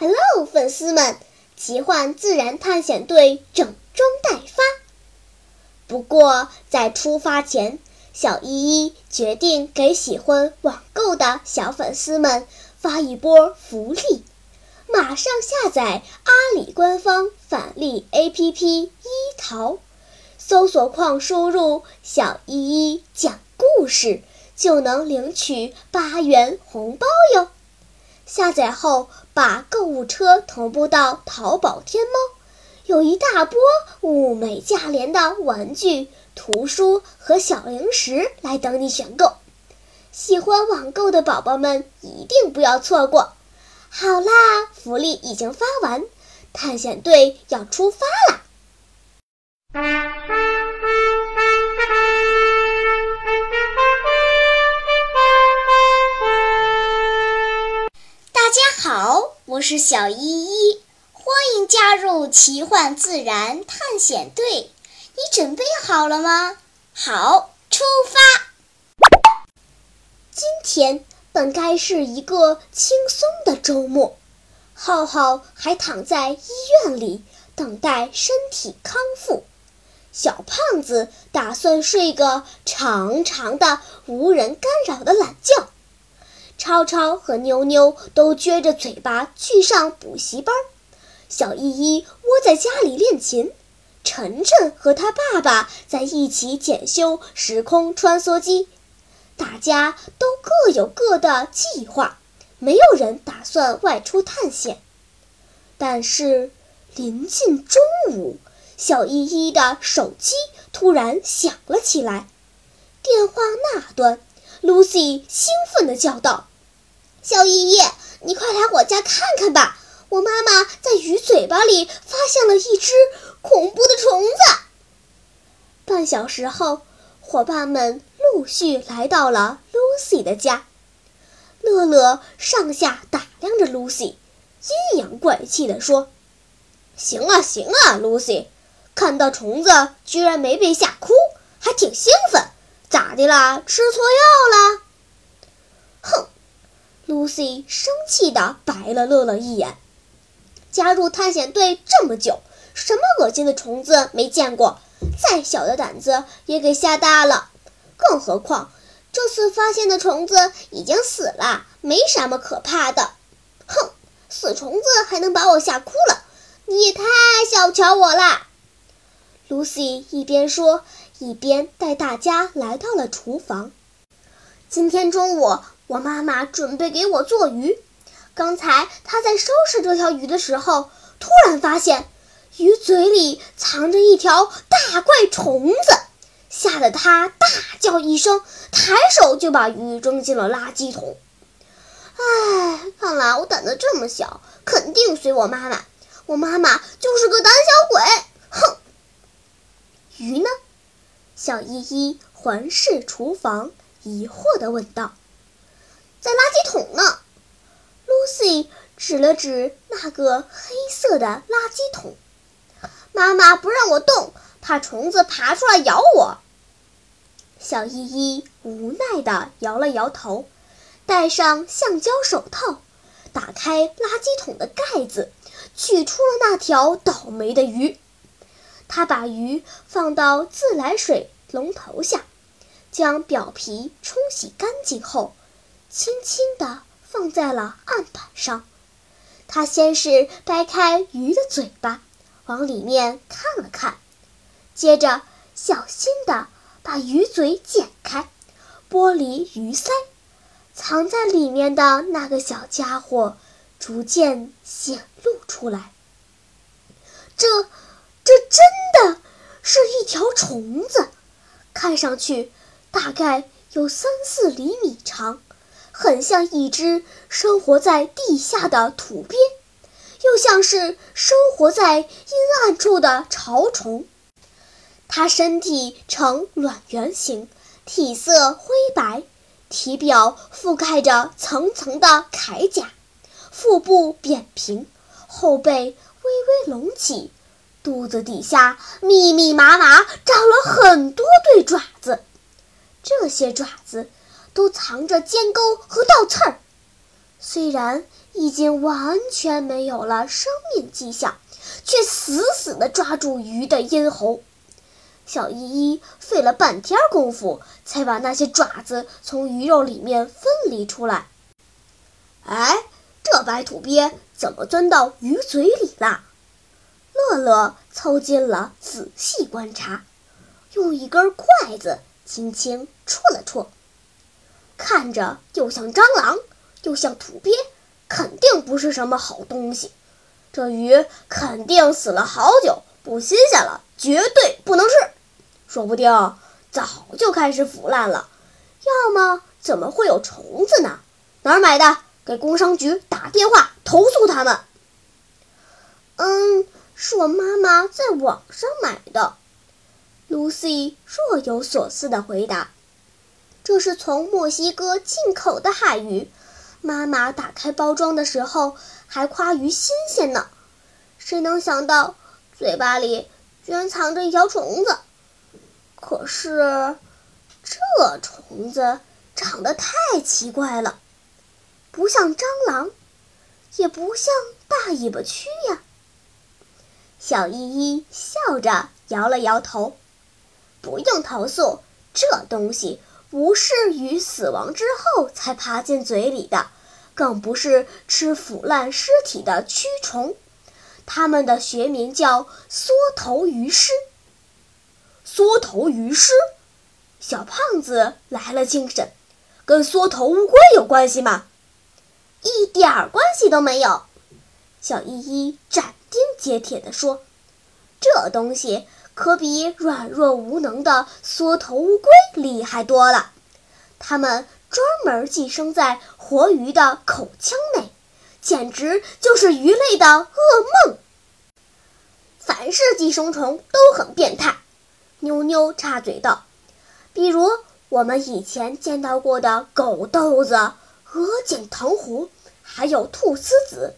Hello，粉丝们！奇幻自然探险队整装待发。不过在出发前，小依依决定给喜欢网购的小粉丝们发一波福利。马上下载阿里官方返利 APP“ 一淘”，搜索框输入“小依依讲故事”，就能领取八元红包哟。下载后，把购物车同步到淘宝天猫，有一大波物美价廉的玩具、图书和小零食来等你选购。喜欢网购的宝宝们一定不要错过！好啦，福利已经发完，探险队要出发啦！是小依依，欢迎加入奇幻自然探险队。你准备好了吗？好，出发。今天本该是一个轻松的周末，浩浩还躺在医院里等待身体康复。小胖子打算睡个长长的、无人干扰的懒觉。超超和妞妞都撅着嘴巴去上补习班，小依依窝在家里练琴，晨晨和他爸爸在一起检修时空穿梭机。大家都各有各的计划，没有人打算外出探险。但是临近中午，小依依的手机突然响了起来，电话那端，Lucy 兴奋地叫道。小依依，你快来我家看看吧！我妈妈在鱼嘴巴里发现了一只恐怖的虫子。半小时后，伙伴们陆续来到了 Lucy 的家。乐乐上下打量着 Lucy，阴阳怪气地说：“行啊行啊，Lucy，看到虫子居然没被吓哭，还挺兴奋。咋的啦？吃错药了？”哼！Lucy 生气地白了乐乐一眼。加入探险队这么久，什么恶心的虫子没见过？再小的胆子也给吓大了。更何况这次发现的虫子已经死了，没什么可怕的。哼，死虫子还能把我吓哭了？你也太小瞧我啦！Lucy 一边说，一边带大家来到了厨房。今天中午。我妈妈准备给我做鱼，刚才她在收拾这条鱼的时候，突然发现鱼嘴里藏着一条大怪虫子，吓得她大叫一声，抬手就把鱼扔进了垃圾桶。唉，看来我胆子这么小，肯定随我妈妈。我妈妈就是个胆小鬼。哼！鱼呢？小依依环视厨房，疑惑地问道。在垃圾桶呢，Lucy 指了指那个黑色的垃圾桶。妈妈不让我动，怕虫子爬出来咬我。小依依无奈地摇了摇头，戴上橡胶手套，打开垃圾桶的盖子，取出了那条倒霉的鱼。她把鱼放到自来水龙头下，将表皮冲洗干净后。轻轻地放在了案板上，他先是掰开鱼的嘴巴，往里面看了看，接着小心地把鱼嘴剪开，剥离鱼鳃，藏在里面的那个小家伙逐渐显露出来。这，这真的是一条虫子，看上去大概有三四厘米长。很像一只生活在地下的土鳖，又像是生活在阴暗处的潮虫。它身体呈卵圆形，体色灰白，体表覆盖着层层的铠甲，腹部扁平，后背微微隆起，肚子底下密密麻麻长了很多对爪子，这些爪子。都藏着尖钩和倒刺儿，虽然已经完全没有了生命迹象，却死死地抓住鱼的咽喉。小依依费了半天功夫，才把那些爪子从鱼肉里面分离出来。哎，这白土鳖怎么钻到鱼嘴里了？乐乐凑近了仔细观察，用一根筷子轻轻戳了戳，看着又像蟑螂，又像土鳖，肯定不是什么好东西。这鱼肯定死了好久，不新鲜了，绝对不能吃。说不定早就开始腐烂了，要么怎么会有虫子呢？哪儿买的？给工商局打电话投诉他们。嗯，是我妈妈在网上买的。Lucy 若有所思地回答：“这是从墨西哥进口的海鱼，妈妈打开包装的时候还夸鱼新鲜呢。谁能想到嘴巴里居然藏着一条虫子？”可是，这虫子长得太奇怪了，不像蟑螂，也不像大尾巴蛆呀。小依依笑着摇了摇头：“不用投诉，这东西不是鱼死亡之后才爬进嘴里的，更不是吃腐烂尸体的蛆虫，它们的学名叫缩头鱼虱。”缩头鱼虱，小胖子来了精神，跟缩头乌龟有关系吗？一点儿关系都没有。小依依斩钉截铁地说：“这东西可比软弱无能的缩头乌龟厉害多了。它们专门寄生在活鱼的口腔内，简直就是鱼类的噩梦。凡是寄生虫都很变态。”妞妞插嘴道：“比如我们以前见到过的狗豆子、鹅颈藤壶，还有菟丝子，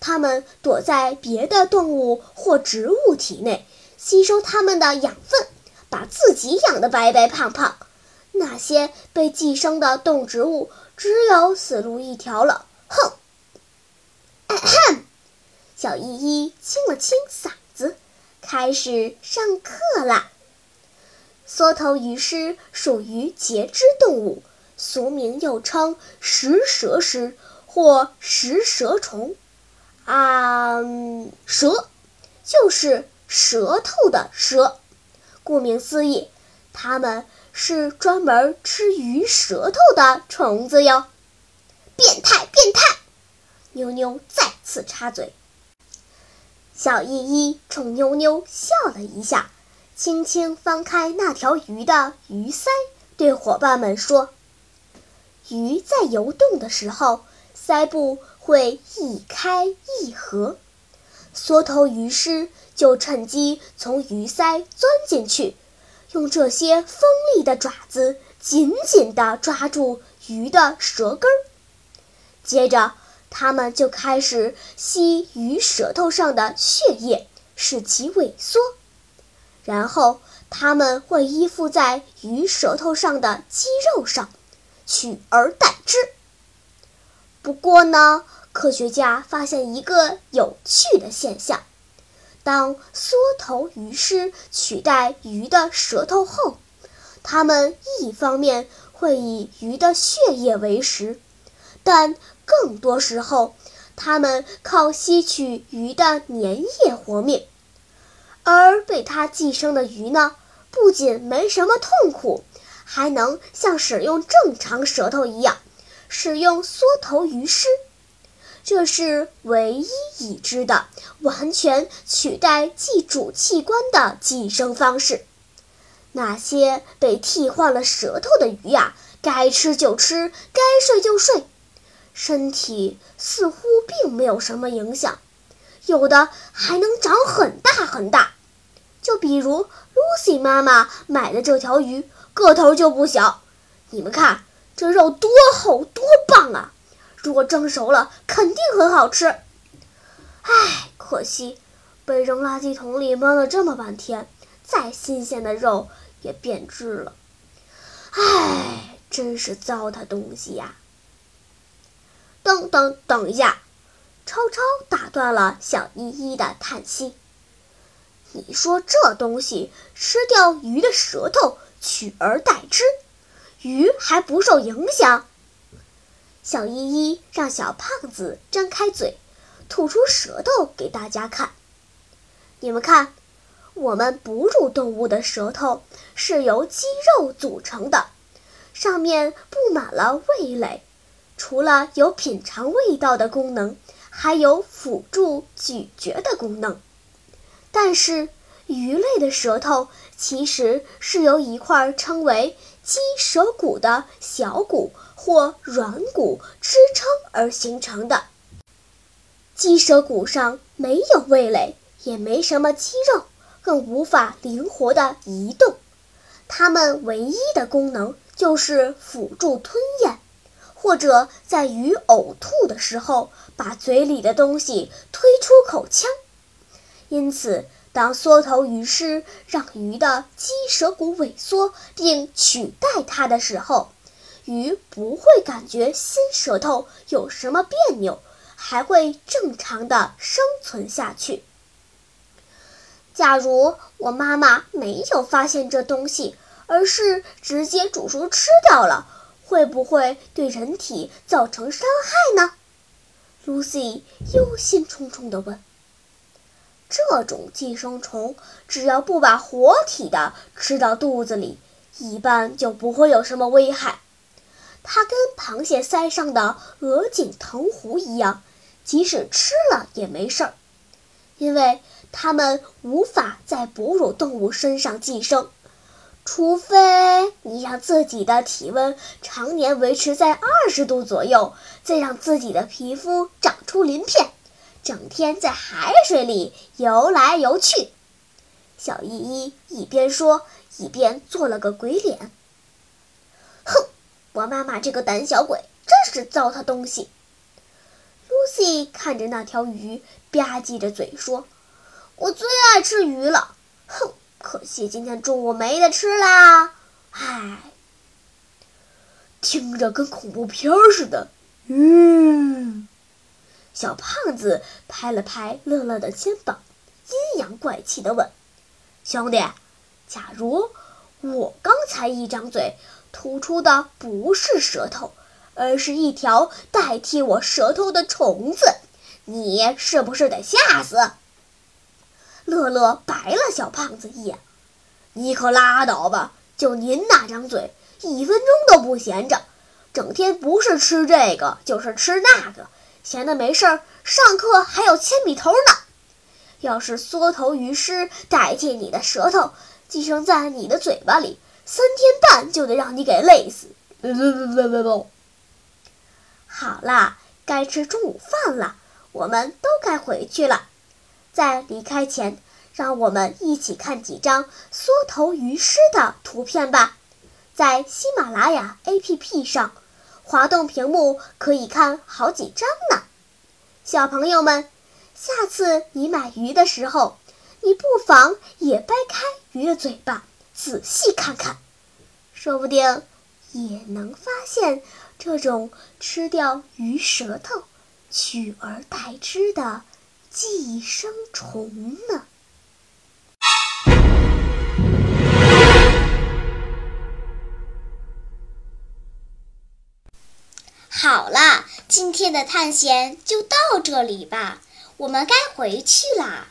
它们躲在别的动物或植物体内，吸收它们的养分，把自己养得白白胖胖。那些被寄生的动植物只有死路一条了。”哼！小依依清了清嗓子，开始上课啦。缩头鱼虱属于节肢动物，俗名又称食蛇虱或食蛇虫。啊，蛇就是舌头的蛇。顾名思义，它们是专门吃鱼舌头的虫子哟。变态，变态！妞妞再次插嘴。小依依冲妞妞笑了一下。轻轻翻开那条鱼的鱼鳃，对伙伴们说：“鱼在游动的时候，鳃部会一开一合，缩头鱼虱就趁机从鱼鳃钻进去，用这些锋利的爪子紧紧地抓住鱼的舌根儿。接着，它们就开始吸鱼舌头上的血液，使其萎缩。”然后，它们会依附在鱼舌头上的肌肉上，取而代之。不过呢，科学家发现一个有趣的现象：当缩头鱼虱取代鱼的舌头后，它们一方面会以鱼的血液为食，但更多时候，它们靠吸取鱼的粘液活命。而被它寄生的鱼呢，不仅没什么痛苦，还能像使用正常舌头一样使用缩头鱼虱。这是唯一已知的完全取代寄主器官的寄生方式。那些被替换了舌头的鱼呀，该吃就吃，该睡就睡，身体似乎并没有什么影响，有的还能长很大很大。就比如 Lucy 妈妈买的这条鱼，个头就不小。你们看，这肉多厚多棒啊！如果蒸熟了，肯定很好吃。唉，可惜被扔垃圾桶里闷了这么半天，再新鲜的肉也变质了。唉，真是糟蹋东西呀！等等等一下！超超打断了小依依的叹息。你说这东西吃掉鱼的舌头，取而代之，鱼还不受影响？小依依让小胖子张开嘴，吐出舌头给大家看。你们看，我们哺乳动物的舌头是由肌肉组成的，上面布满了味蕾，除了有品尝味道的功能，还有辅助咀嚼的功能。但是，鱼类的舌头其实是由一块称为鸡舌骨的小骨或软骨支撑而形成的。鸡舌骨上没有味蕾，也没什么肌肉，更无法灵活地移动。它们唯一的功能就是辅助吞咽，或者在鱼呕吐的时候把嘴里的东西推出口腔。因此，当缩头鱼师让鱼的鸡舌骨萎缩并取代它的时候，鱼不会感觉新舌头有什么别扭，还会正常的生存下去。假如我妈妈没有发现这东西，而是直接煮熟吃掉了，会不会对人体造成伤害呢？Lucy 忧心忡忡地问。这种寄生虫只要不把活体的吃到肚子里，一般就不会有什么危害。它跟螃蟹腮上的鹅颈藤壶一样，即使吃了也没事儿，因为它们无法在哺乳动物身上寄生，除非你让自己的体温常年维持在二十度左右，再让自己的皮肤长出鳞片。整天在海水里游来游去，小依依一边说一边做了个鬼脸。我妈妈这个胆小鬼真是糟蹋东西。Lucy 看着那条鱼，吧唧着嘴说：“我最爱吃鱼了。哼，可惜今天中午没得吃啦。唉，听着跟恐怖片似的。嗯。”小胖子拍了拍乐乐的肩膀，阴阳怪气地问：“兄弟，假如我刚才一张嘴吐出的不是舌头，而是一条代替我舌头的虫子，你是不是得吓死？”乐乐白了小胖子一眼：“你可拉倒吧！就您那张嘴，一分钟都不闲着，整天不是吃这个就是吃那个。”闲的没事儿，上课还有铅笔头呢。要是缩头鱼师代替你的舌头寄生在你的嘴巴里，三天半就得让你给累死。不不不不不不。好啦，该吃中午饭了，我们都该回去了。在离开前，让我们一起看几张缩头鱼尸的图片吧，在喜马拉雅 APP 上。滑动屏幕可以看好几张呢，小朋友们，下次你买鱼的时候，你不妨也掰开鱼的嘴巴，仔细看看，说不定也能发现这种吃掉鱼舌头，取而代之的寄生虫呢。好了，今天的探险就到这里吧，我们该回去啦。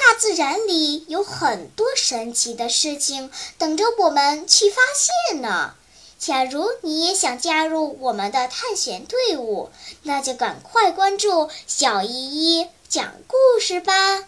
大自然里有很多神奇的事情等着我们去发现呢。假如你也想加入我们的探险队伍那就赶快关注小依依讲故事吧。